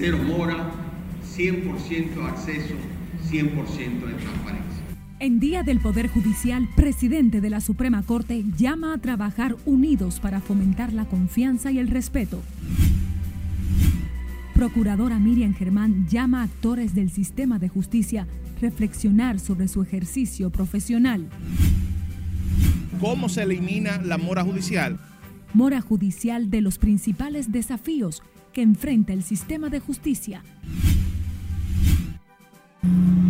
cero mora, 100% acceso, 100% de transparencia. En Día del Poder Judicial, presidente de la Suprema Corte llama a trabajar unidos para fomentar la confianza y el respeto. Procuradora Miriam Germán llama a actores del sistema de justicia reflexionar sobre su ejercicio profesional. ¿Cómo se elimina la mora judicial? Mora judicial de los principales desafíos que enfrenta el sistema de justicia.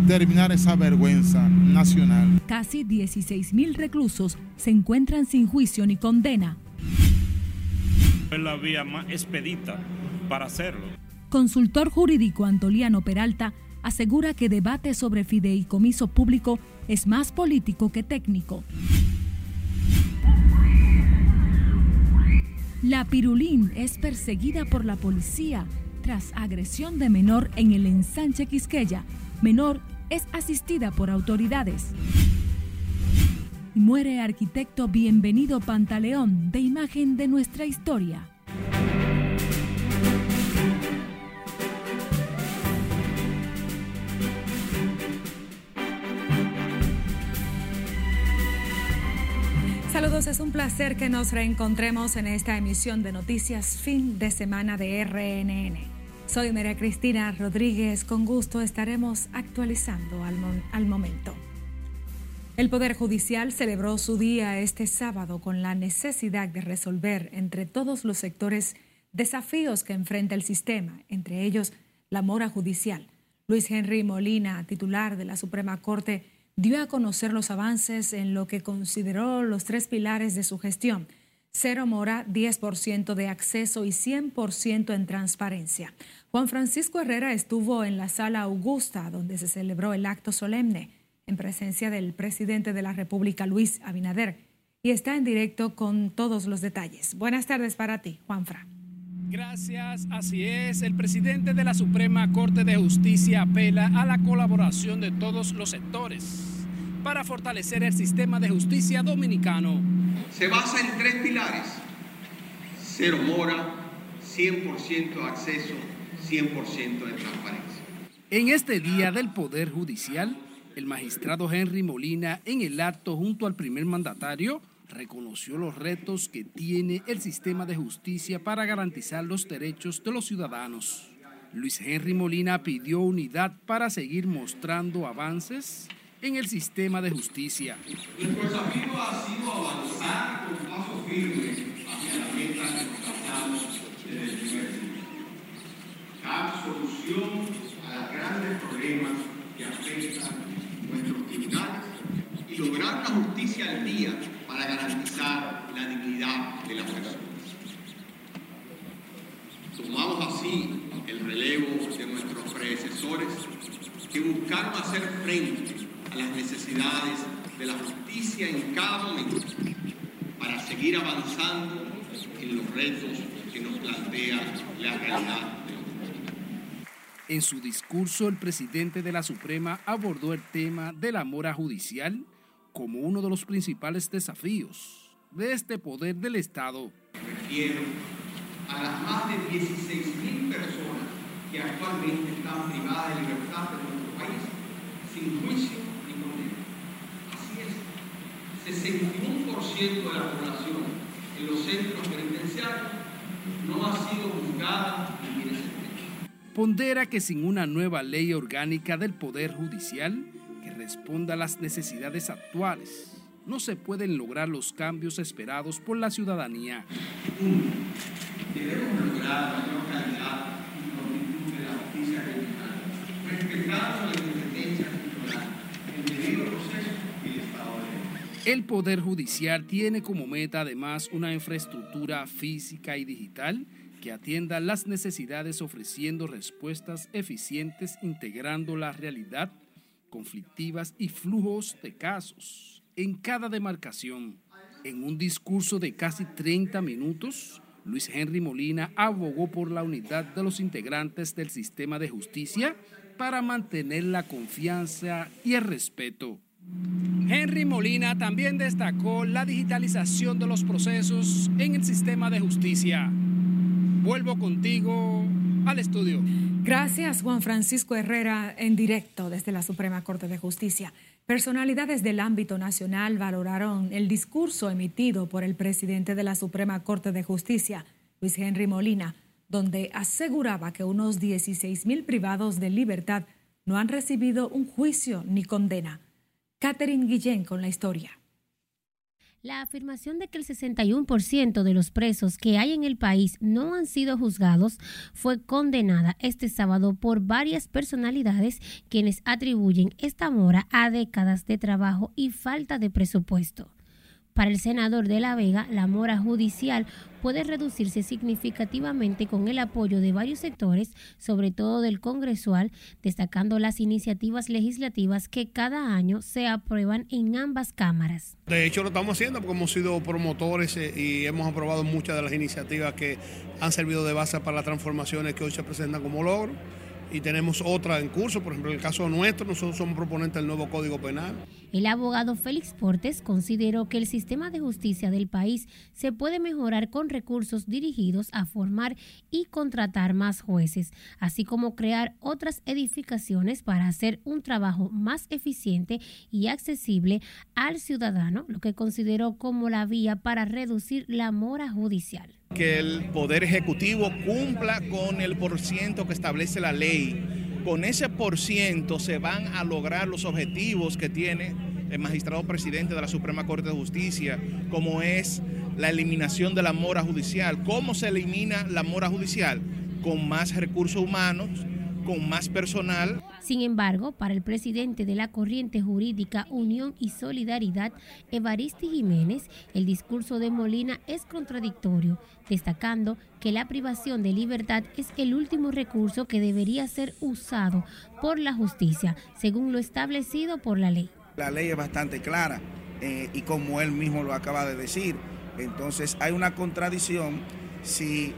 Terminar esa vergüenza nacional. Casi 16.000 reclusos se encuentran sin juicio ni condena. Es la vía más expedita para hacerlo. Consultor jurídico Antoliano Peralta asegura que debate sobre fideicomiso público es más político que técnico. La Pirulín es perseguida por la policía tras agresión de menor en el ensanche Quisqueya. Menor es asistida por autoridades. Muere arquitecto Bienvenido Pantaleón de imagen de nuestra historia. Es un placer que nos reencontremos en esta emisión de noticias fin de semana de RNN. Soy María Cristina Rodríguez, con gusto estaremos actualizando al, al, momento. El Poder Judicial celebró su día este sábado con la necesidad de resolver entre todos los sectores desafíos que enfrenta el sistema, entre ellos la mora judicial. Luis Henry Molina, titular de la Suprema Corte, dio a conocer los avances en lo que consideró los tres pilares de su gestión. Cero mora, 10% de acceso y 100% en transparencia. Juan Francisco Herrera estuvo en la sala Augusta, donde se celebró el acto solemne, en presencia del presidente de la República, Luis Abinader, y está en directo con todos los detalles. Buenas tardes para ti, Juanfra. Gracias, así es. El presidente de la Suprema Corte de Justicia apela a la colaboración de todos los sectores para fortalecer el sistema de justicia dominicano. Se basa en tres pilares. Cero mora, 100% acceso, 100% de transparencia. En este día del Poder Judicial, el magistrado Henry Molina, en el acto junto al primer mandatario, reconoció los retos que tiene el sistema de justicia para garantizar los derechos de los ciudadanos. Luis Henry Molina pidió unidad para seguir mostrando avances en el sistema de justicia. Nuestro desafío ha sido avanzar con paso firme hacia la meta que nos trazamos desde el primer día. Dar solución a los grandes problemas que afectan nuestros tribunales y lograr una justicia al día para garantizar la dignidad de las personas. Tomamos así el relevo de nuestros predecesores que buscaron hacer frente a las necesidades de la justicia en cada momento para seguir avanzando en los retos que nos plantea la realidad. En su discurso, el presidente de la Suprema abordó el tema de la mora judicial como uno de los principales desafíos de este poder del Estado. Refiero a las más de 16.000 personas que actualmente están privadas de libertad en nuestro país, sin juicio ni condena. Así es, 61% de la población en los centros penitenciarios no ha sido juzgada ni tiene sentencia. Pondera que sin una nueva ley orgánica del Poder Judicial, responda a las necesidades actuales. No se pueden lograr los cambios esperados por la ciudadanía. Debemos lograr mayor calidad y prontitud de la justicia regional, respetando la independencia cultural, el debido proceso y el Estado de. El Poder Judicial tiene como meta además una infraestructura física y digital que atienda las necesidades ofreciendo respuestas eficientes integrando la realidad conflictivas y flujos de casos en cada demarcación. En un discurso de casi 30 minutos, Luis Henry Molina abogó por la unidad de los integrantes del sistema de justicia para mantener la confianza y el respeto. Henry Molina también destacó la digitalización de los procesos en el sistema de justicia. Vuelvo contigo al estudio. Gracias, Juan Francisco Herrera, en directo desde la Suprema Corte de Justicia. Personalidades del ámbito nacional valoraron el discurso emitido por el presidente de la Suprema Corte de Justicia, Luis Henry Molina, donde aseguraba que unos 16 mil privados de libertad no han recibido un juicio ni condena. Catherine Guillén con la historia. La afirmación de que el 61% de los presos que hay en el país no han sido juzgados fue condenada este sábado por varias personalidades quienes atribuyen esta mora a décadas de trabajo y falta de presupuesto. Para el senador de La Vega, la mora judicial puede reducirse significativamente con el apoyo de varios sectores, sobre todo del congresual, destacando las iniciativas legislativas que cada año se aprueban en ambas cámaras. De hecho, lo estamos haciendo porque hemos sido promotores eh, y hemos aprobado muchas de las iniciativas que han servido de base para las transformaciones que hoy se presentan como logro y tenemos otra en curso. Por ejemplo, en el caso nuestro, nosotros somos proponentes del nuevo Código Penal. El abogado Félix Portes consideró que el sistema de justicia del país se puede mejorar con recursos dirigidos a formar y contratar más jueces, así como crear otras edificaciones para hacer un trabajo más eficiente y accesible al ciudadano, lo que consideró como la vía para reducir la mora judicial que el Poder Ejecutivo cumpla con el porciento que establece la ley. Con ese porciento se van a lograr los objetivos que tiene el magistrado presidente de la Suprema Corte de Justicia, como es la eliminación de la mora judicial. ¿Cómo se elimina la mora judicial? Con más recursos humanos, con más personal. Sin embargo, para el presidente de la corriente jurídica Unión y Solidaridad, Evaristi Jiménez, el discurso de Molina es contradictorio, destacando que la privación de libertad es el último recurso que debería ser usado por la justicia, según lo establecido por la ley. La ley es bastante clara eh, y como él mismo lo acaba de decir, entonces hay una contradicción si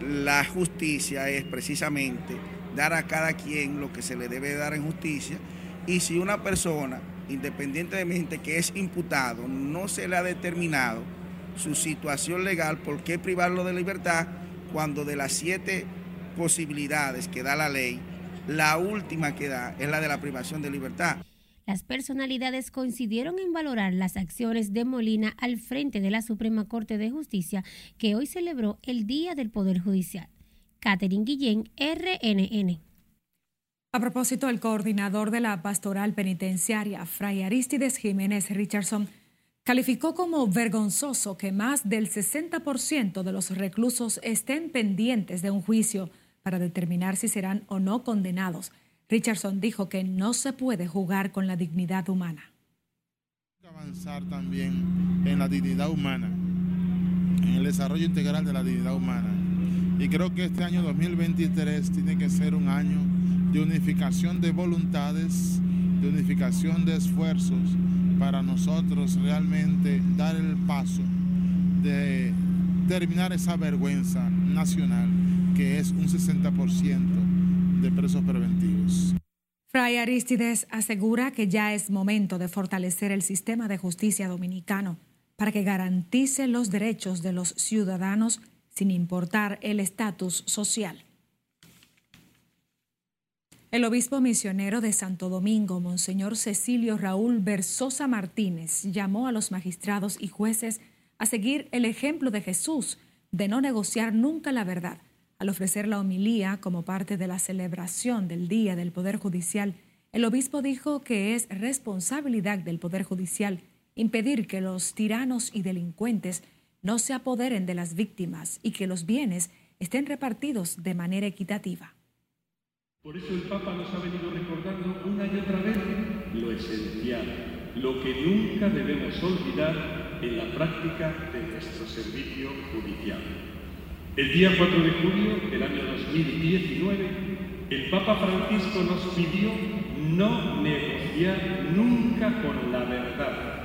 la justicia es precisamente dar a cada quien lo que se le debe dar en justicia. Y si una persona, independientemente que es imputado, no se le ha determinado su situación legal, ¿por qué privarlo de libertad cuando de las siete posibilidades que da la ley, la última que da es la de la privación de libertad? Las personalidades coincidieron en valorar las acciones de Molina al frente de la Suprema Corte de Justicia, que hoy celebró el Día del Poder Judicial. Catherine Guillén, RNN. A propósito, el coordinador de la pastoral penitenciaria, Fray Aristides Jiménez Richardson, calificó como vergonzoso que más del 60% de los reclusos estén pendientes de un juicio para determinar si serán o no condenados. Richardson dijo que no se puede jugar con la dignidad humana. Avanzar también en la dignidad humana, en el desarrollo integral de la dignidad humana y creo que este año 2023 tiene que ser un año de unificación de voluntades, de unificación de esfuerzos para nosotros realmente dar el paso de terminar esa vergüenza nacional que es un 60% de presos preventivos. Fray Aristides asegura que ya es momento de fortalecer el sistema de justicia dominicano para que garantice los derechos de los ciudadanos sin importar el estatus social. El obispo misionero de Santo Domingo, Monseñor Cecilio Raúl Versosa Martínez, llamó a los magistrados y jueces a seguir el ejemplo de Jesús de no negociar nunca la verdad. Al ofrecer la homilía como parte de la celebración del Día del Poder Judicial, el obispo dijo que es responsabilidad del Poder Judicial impedir que los tiranos y delincuentes no se apoderen de las víctimas y que los bienes estén repartidos de manera equitativa. Por eso el Papa nos ha venido recordando una y otra vez lo esencial, lo que nunca debemos olvidar en la práctica de nuestro servicio judicial. El día 4 de julio del año 2019, el Papa Francisco nos pidió no negociar nunca con la verdad.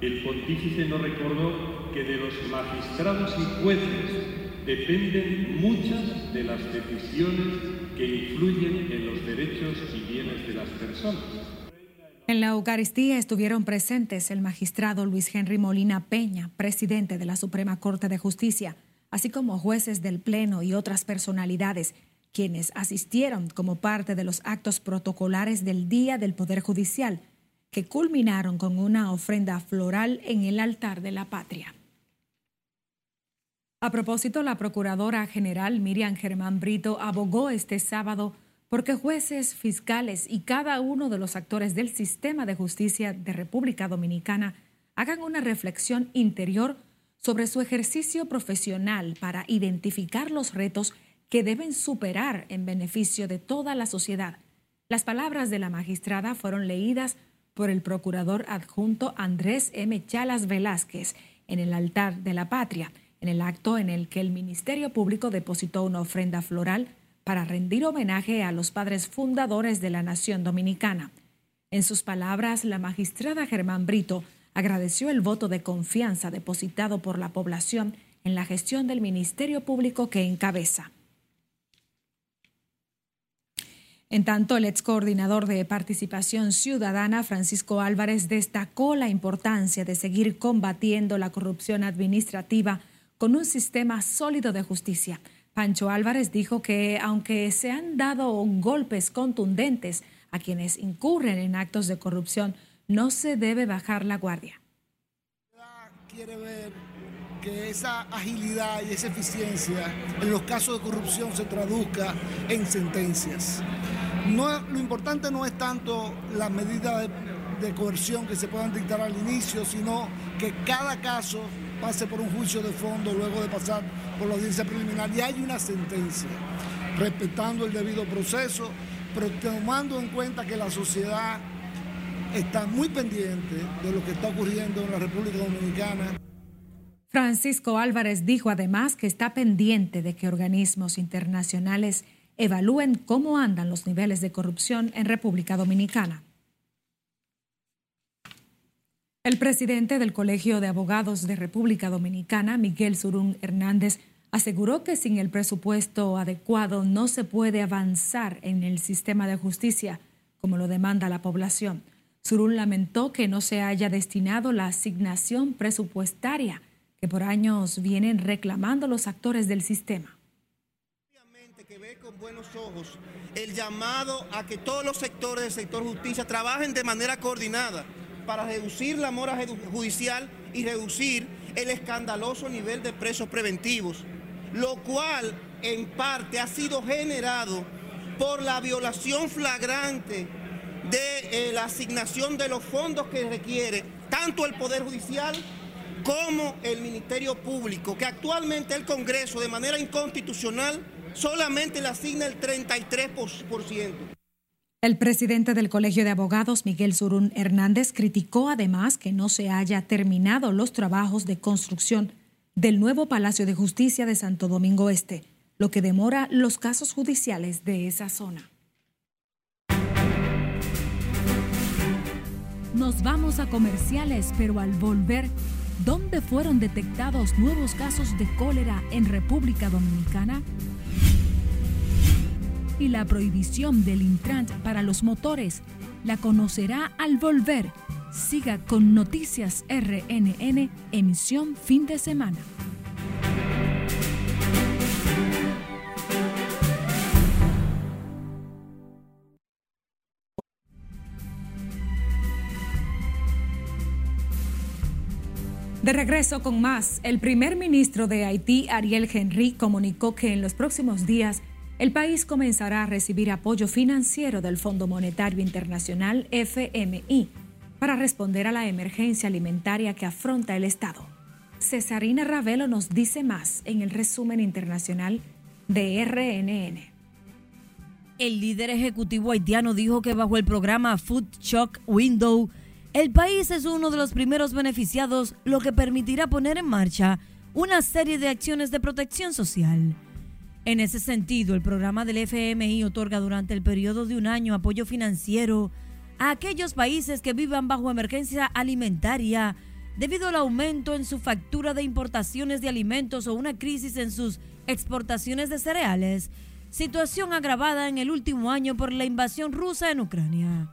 El pontífice nos recordó que de los magistrados y jueces dependen muchas de las decisiones que influyen en los derechos y bienes de las personas. En la Eucaristía estuvieron presentes el magistrado Luis Henry Molina Peña, presidente de la Suprema Corte de Justicia, así como jueces del Pleno y otras personalidades, quienes asistieron como parte de los actos protocolares del Día del Poder Judicial, que culminaron con una ofrenda floral en el altar de la patria. A propósito, la Procuradora General Miriam Germán Brito abogó este sábado porque jueces, fiscales y cada uno de los actores del sistema de justicia de República Dominicana hagan una reflexión interior sobre su ejercicio profesional para identificar los retos que deben superar en beneficio de toda la sociedad. Las palabras de la magistrada fueron leídas por el procurador adjunto Andrés M. Chalas Velázquez en el altar de la patria, en el acto en el que el Ministerio Público depositó una ofrenda floral para rendir homenaje a los padres fundadores de la nación dominicana. En sus palabras, la magistrada Germán Brito agradeció el voto de confianza depositado por la población en la gestión del Ministerio Público que encabeza. En tanto, el ex coordinador de participación ciudadana, Francisco Álvarez, destacó la importancia de seguir combatiendo la corrupción administrativa con un sistema sólido de justicia. Pancho Álvarez dijo que aunque se han dado golpes contundentes a quienes incurren en actos de corrupción, no se debe bajar la guardia. Quiere ver que esa agilidad y esa eficiencia en los casos de corrupción se traduzca en sentencias. No, lo importante no es tanto la medida de, de coerción que se puedan dictar al inicio, sino que cada caso pase por un juicio de fondo luego de pasar por la audiencia preliminar y hay una sentencia, respetando el debido proceso, pero tomando en cuenta que la sociedad está muy pendiente de lo que está ocurriendo en la República Dominicana. Francisco Álvarez dijo además que está pendiente de que organismos internacionales evalúen cómo andan los niveles de corrupción en República Dominicana. El presidente del Colegio de Abogados de República Dominicana, Miguel Surún Hernández, aseguró que sin el presupuesto adecuado no se puede avanzar en el sistema de justicia como lo demanda la población. Surún lamentó que no se haya destinado la asignación presupuestaria que por años vienen reclamando los actores del sistema que ve con buenos ojos el llamado a que todos los sectores del sector justicia trabajen de manera coordinada para reducir la mora judicial y reducir el escandaloso nivel de presos preventivos, lo cual en parte ha sido generado por la violación flagrante de eh, la asignación de los fondos que requiere tanto el Poder Judicial como el Ministerio Público, que actualmente el Congreso de manera inconstitucional solamente le asigna el 33%. El presidente del Colegio de Abogados, Miguel Surún Hernández, criticó además que no se haya terminado los trabajos de construcción del nuevo Palacio de Justicia de Santo Domingo Este, lo que demora los casos judiciales de esa zona. Nos vamos a comerciales, pero al volver, ¿dónde fueron detectados nuevos casos de cólera en República Dominicana? Y la prohibición del Intrant para los motores la conocerá al volver. Siga con Noticias RNN, emisión fin de semana. De regreso con más, el primer ministro de Haití, Ariel Henry, comunicó que en los próximos días el país comenzará a recibir apoyo financiero del Fondo Monetario Internacional FMI para responder a la emergencia alimentaria que afronta el Estado. Cesarina Ravelo nos dice más en el resumen internacional de RNN. El líder ejecutivo haitiano dijo que bajo el programa Food Shock Window, el país es uno de los primeros beneficiados, lo que permitirá poner en marcha una serie de acciones de protección social. En ese sentido, el programa del FMI otorga durante el periodo de un año apoyo financiero a aquellos países que vivan bajo emergencia alimentaria debido al aumento en su factura de importaciones de alimentos o una crisis en sus exportaciones de cereales, situación agravada en el último año por la invasión rusa en Ucrania.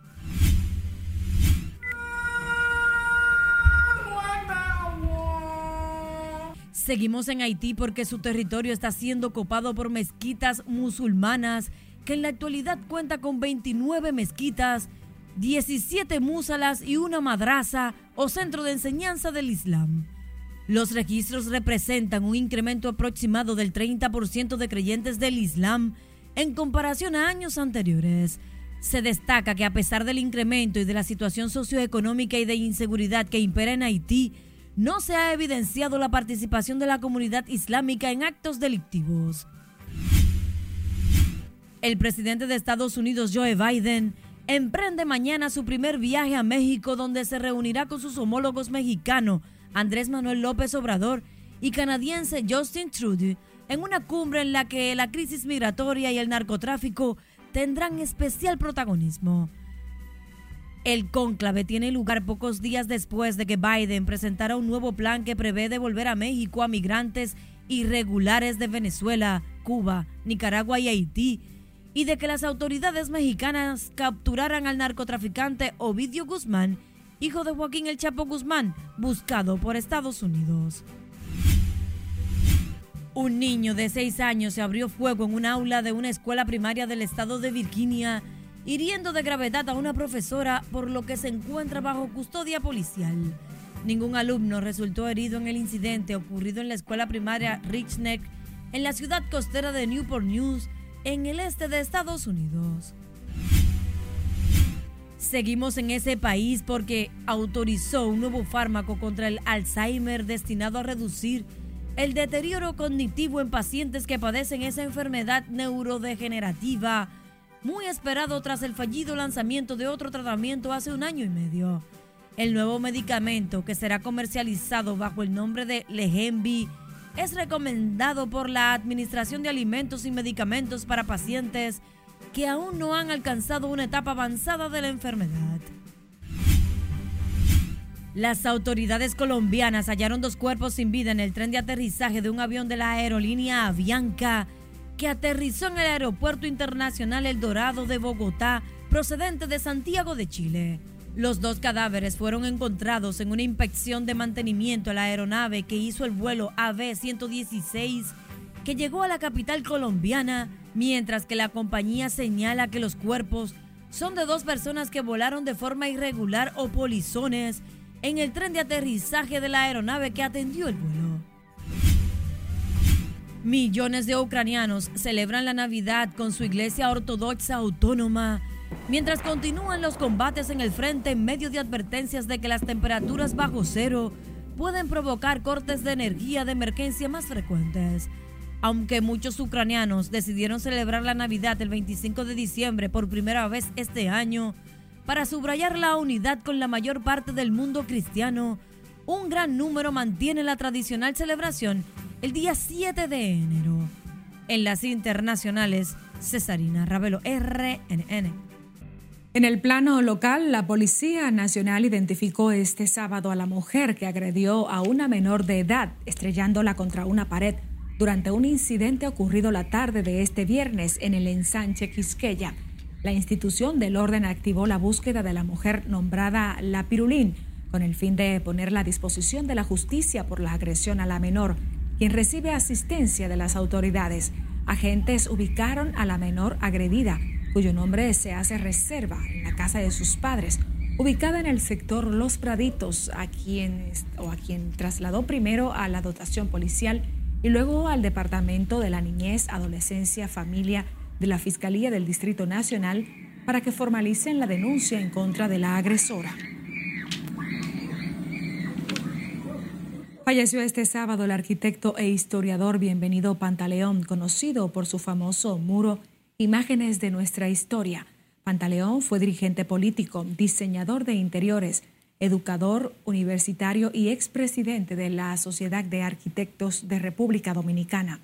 Seguimos en Haití porque su territorio está siendo copado por mezquitas musulmanas, que en la actualidad cuenta con 29 mezquitas, 17 musalas y una madraza o centro de enseñanza del Islam. Los registros representan un incremento aproximado del 30% de creyentes del Islam en comparación a años anteriores. Se destaca que a pesar del incremento y de la situación socioeconómica y de inseguridad que impera en Haití, no se ha evidenciado la participación de la comunidad islámica en actos delictivos. El presidente de Estados Unidos, Joe Biden, emprende mañana su primer viaje a México donde se reunirá con sus homólogos mexicanos Andrés Manuel López Obrador y canadiense Justin Trudeau en una cumbre en la que la crisis migratoria y el narcotráfico tendrán especial protagonismo. El cónclave tiene lugar pocos días después de que Biden presentara un nuevo plan que prevé devolver a México a migrantes irregulares de Venezuela, Cuba, Nicaragua y Haití, y de que las autoridades mexicanas capturaran al narcotraficante Ovidio Guzmán hijo de Joaquín El Chapo Guzmán, buscado por Estados Unidos. Un niño de seis años se abrió fuego en un aula de una escuela primaria del estado de Virginia, hiriendo de gravedad a una profesora, por lo que se encuentra bajo custodia policial. Ningún alumno resultó herido en el incidente ocurrido en la escuela primaria Rich Neck, en la ciudad costera de Newport News, en el este de Estados Unidos. Seguimos en ese país porque autorizó un nuevo fármaco contra el Alzheimer destinado a reducir el deterioro cognitivo en pacientes que padecen esa enfermedad neurodegenerativa, muy esperado tras el fallido lanzamiento de otro tratamiento hace un año y medio. El nuevo medicamento, que será comercializado bajo el nombre de Legembi, es recomendado por la Administración de Alimentos y Medicamentos para pacientes que aún no han alcanzado una etapa avanzada de la enfermedad. Las autoridades colombianas hallaron dos cuerpos sin vida en el tren de aterrizaje de un avión de la aerolínea Avianca que aterrizó en el Aeropuerto Internacional El Dorado de Bogotá, procedente de Santiago de Chile. Los dos cadáveres fueron encontrados en una inspección de mantenimiento a la aeronave que hizo el vuelo AB-116 que llegó a la capital colombiana mientras que la compañía señala que los cuerpos son de dos personas que volaron de forma irregular o polizones en el tren de aterrizaje de la aeronave que atendió el vuelo. Millones de ucranianos celebran la Navidad con su iglesia ortodoxa autónoma, mientras continúan los combates en el frente en medio de advertencias de que las temperaturas bajo cero pueden provocar cortes de energía de emergencia más frecuentes. Aunque muchos ucranianos decidieron celebrar la Navidad el 25 de diciembre por primera vez este año, para subrayar la unidad con la mayor parte del mundo cristiano, un gran número mantiene la tradicional celebración el día 7 de enero. En las internacionales, Cesarina Ravelo, RNN. En el plano local, la Policía Nacional identificó este sábado a la mujer que agredió a una menor de edad, estrellándola contra una pared durante un incidente ocurrido la tarde de este viernes en el ensanche Quisqueya. La institución del orden activó la búsqueda de la mujer nombrada La Pirulín con el fin de ponerla a disposición de la justicia por la agresión a la menor, quien recibe asistencia de las autoridades. Agentes ubicaron a la menor agredida, cuyo nombre se hace reserva en la casa de sus padres, ubicada en el sector Los Praditos, a quien, o a quien trasladó primero a la dotación policial y luego al Departamento de la Niñez, Adolescencia, Familia de la Fiscalía del Distrito Nacional para que formalicen la denuncia en contra de la agresora. Falleció este sábado el arquitecto e historiador Bienvenido Pantaleón, conocido por su famoso muro Imágenes de nuestra historia. Pantaleón fue dirigente político, diseñador de interiores, educador universitario y expresidente de la Sociedad de Arquitectos de República Dominicana.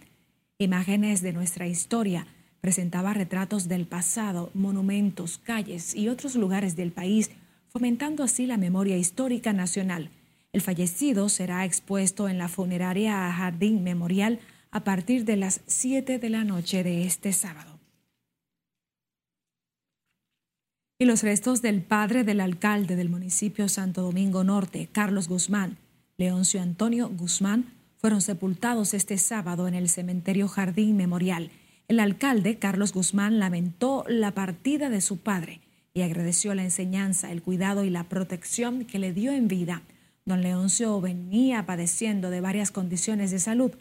Imágenes de nuestra historia presentaba retratos del pasado, monumentos, calles y otros lugares del país, fomentando así la memoria histórica nacional. El fallecido será expuesto en la funeraria Jardín Memorial a partir de las 7 de la noche de este sábado. y los restos del padre del alcalde del municipio Santo Domingo Norte, Carlos Guzmán, Leoncio Antonio Guzmán, fueron sepultados este sábado en el cementerio Jardín Memorial. El alcalde, Carlos Guzmán, lamentó la partida de su padre y agradeció la enseñanza, el cuidado y la protección que le dio en vida. Don Leoncio venía padeciendo de varias condiciones de salud.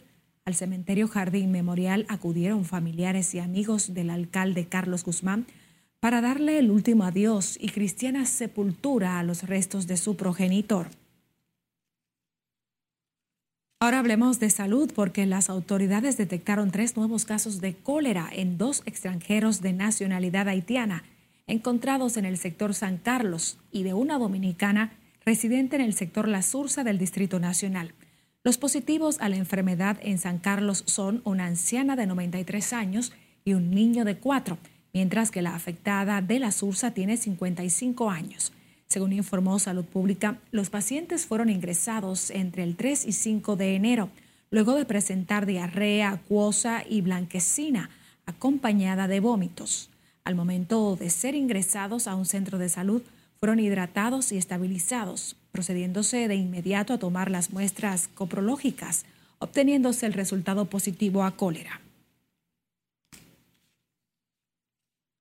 Al cementerio Jardín Memorial acudieron familiares y amigos del alcalde Carlos Guzmán para darle el último adiós y cristiana sepultura a los restos de su progenitor. Ahora hablemos de salud porque las autoridades detectaron tres nuevos casos de cólera en dos extranjeros de nacionalidad haitiana encontrados en el sector San Carlos y de una dominicana residente en el sector La Sursa del Distrito Nacional. Los positivos a la enfermedad en San Carlos son una anciana de 93 años y un niño de 4, mientras que la afectada de La Sursa tiene 55 años. Según informó Salud Pública, los pacientes fueron ingresados entre el 3 y 5 de enero, luego de presentar diarrea acuosa y blanquecina, acompañada de vómitos. Al momento de ser ingresados a un centro de salud, fueron hidratados y estabilizados, procediéndose de inmediato a tomar las muestras coprológicas, obteniéndose el resultado positivo a cólera.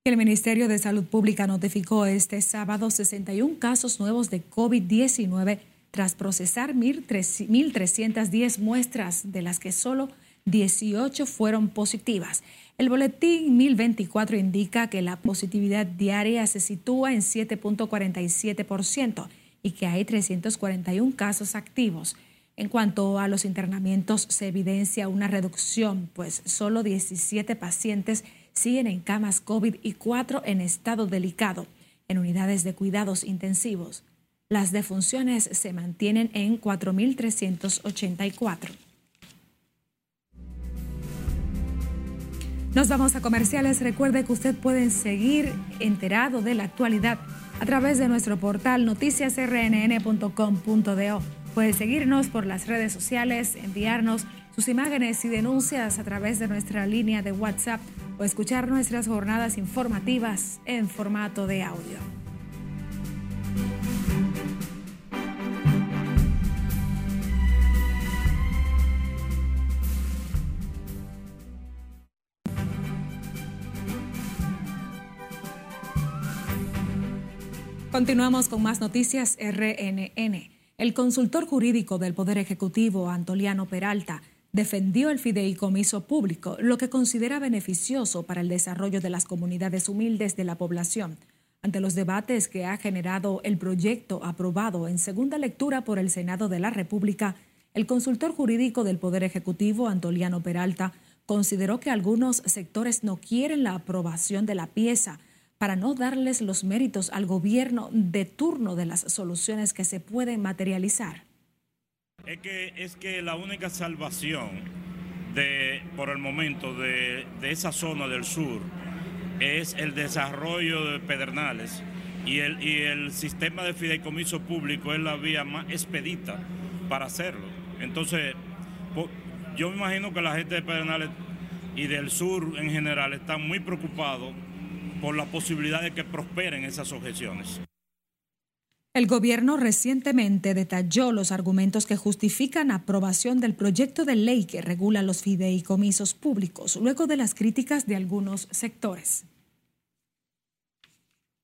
El Ministerio de Salud Pública notificó este sábado 61 casos nuevos de COVID-19 tras procesar 1.310 muestras, de las que solo 18 fueron positivas. El boletín 1024 indica que la positividad diaria se sitúa en 7.47% y que hay 341 casos activos. En cuanto a los internamientos, se evidencia una reducción, pues solo 17 pacientes siguen en camas COVID y 4 en estado delicado, en unidades de cuidados intensivos. Las defunciones se mantienen en 4.384. Nos vamos a comerciales. Recuerde que usted puede seguir enterado de la actualidad a través de nuestro portal noticiasrnn.com.do. Puede seguirnos por las redes sociales, enviarnos sus imágenes y denuncias a través de nuestra línea de WhatsApp o escuchar nuestras jornadas informativas en formato de audio. Continuamos con más noticias RNN. El consultor jurídico del Poder Ejecutivo, Antoliano Peralta, defendió el fideicomiso público, lo que considera beneficioso para el desarrollo de las comunidades humildes de la población. Ante los debates que ha generado el proyecto aprobado en segunda lectura por el Senado de la República, el consultor jurídico del Poder Ejecutivo, Antoliano Peralta, consideró que algunos sectores no quieren la aprobación de la pieza para no darles los méritos al gobierno de turno de las soluciones que se pueden materializar. Es que, es que la única salvación de, por el momento de, esa zona del sur es el desarrollo de Pedernales y el, y el sistema de fideicomiso público es la vía más expedita para hacerlo. Entonces, yo me imagino que la gente de Pedernales y del sur en general están muy preocupados por la posibilidad de que prosperen esas objeciones. El gobierno recientemente detalló los argumentos que justifican aprobación del proyecto de ley que regula los fideicomisos públicos, luego de las críticas de algunos sectores.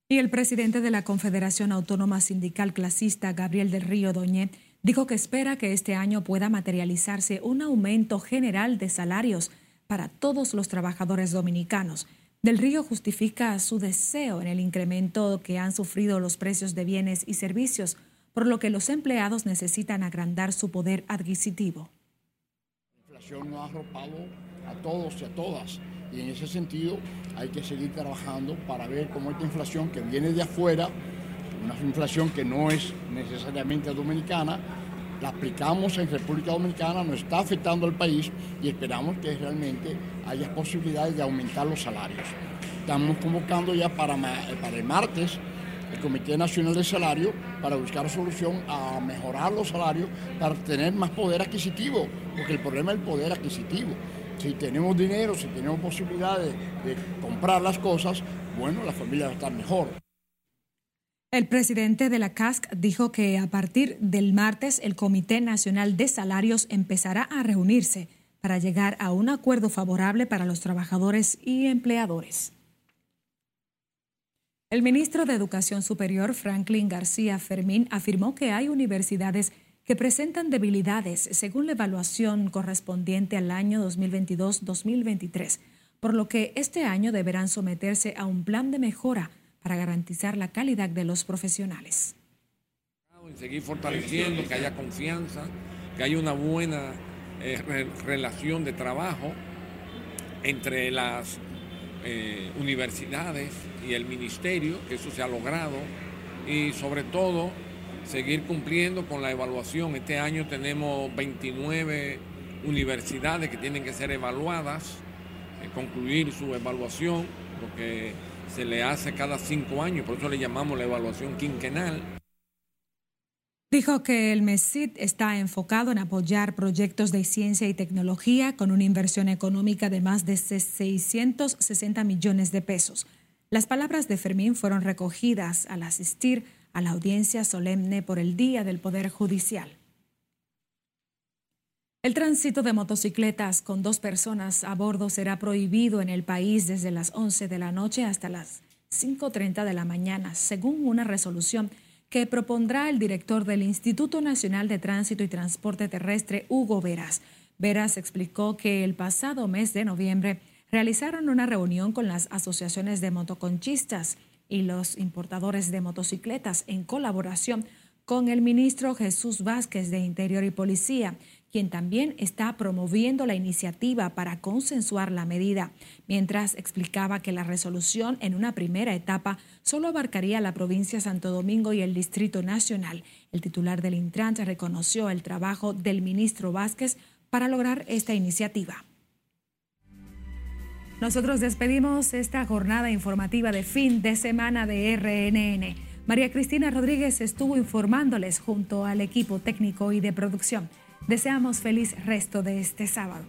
Y el presidente de la Confederación Autónoma Sindical Clasista, Gabriel del Río Doñé, dijo que espera que este año pueda materializarse un aumento general de salarios para todos los trabajadores dominicanos del Río justifica su deseo en el incremento que han sufrido los precios de bienes y servicios, por lo que los empleados necesitan agrandar su poder adquisitivo. La inflación no ha arropado a todos y a todas y en ese sentido hay que seguir trabajando para ver cómo esta inflación que viene de afuera, una inflación que no es necesariamente dominicana, la aplicamos en República Dominicana, nos está afectando al país y esperamos que realmente haya posibilidades de aumentar los salarios. Estamos convocando ya para, para el martes el Comité Nacional de Salario para buscar solución a mejorar los salarios para tener más poder adquisitivo, porque el problema es el poder adquisitivo. Si tenemos dinero, si tenemos posibilidades de comprar las cosas, bueno, la familia va a estar mejor. El presidente de la CASC dijo que a partir del martes el Comité Nacional de Salarios empezará a reunirse para llegar a un acuerdo favorable para los trabajadores y empleadores. El ministro de Educación Superior, Franklin García Fermín, afirmó que hay universidades que presentan debilidades según la evaluación correspondiente al año 2022-2023, por lo que este año deberán someterse a un plan de mejora para garantizar la calidad de los profesionales. seguir fortaleciendo, que haya confianza, que haya una buena eh, relación de trabajo entre las eh, universidades y el ministerio, que eso se ha logrado, y sobre todo seguir cumpliendo con la evaluación. Este año tenemos 29 universidades que tienen que ser evaluadas, eh, concluir su evaluación, lo que se le hace cada cinco años, por eso le llamamos la evaluación quinquenal. Dijo que el MESID está enfocado en apoyar proyectos de ciencia y tecnología con una inversión económica de más de 660 millones de pesos. Las palabras de Fermín fueron recogidas al asistir a la audiencia solemne por el Día del Poder Judicial. El tránsito de motocicletas con dos personas a bordo será prohibido en el país desde las 11 de la noche hasta las 5.30 de la mañana, según una resolución que propondrá el director del Instituto Nacional de Tránsito y Transporte Terrestre, Hugo Veras. Veras explicó que el pasado mes de noviembre realizaron una reunión con las asociaciones de motoconchistas y los importadores de motocicletas en colaboración con el ministro Jesús Vázquez de Interior y Policía quien también está promoviendo la iniciativa para consensuar la medida, mientras explicaba que la resolución en una primera etapa solo abarcaría la provincia de Santo Domingo y el Distrito Nacional. El titular del Intran reconoció el trabajo del ministro Vázquez para lograr esta iniciativa. Nosotros despedimos esta jornada informativa de fin de semana de RNN. María Cristina Rodríguez estuvo informándoles junto al equipo técnico y de producción. Deseamos feliz resto de este sábado.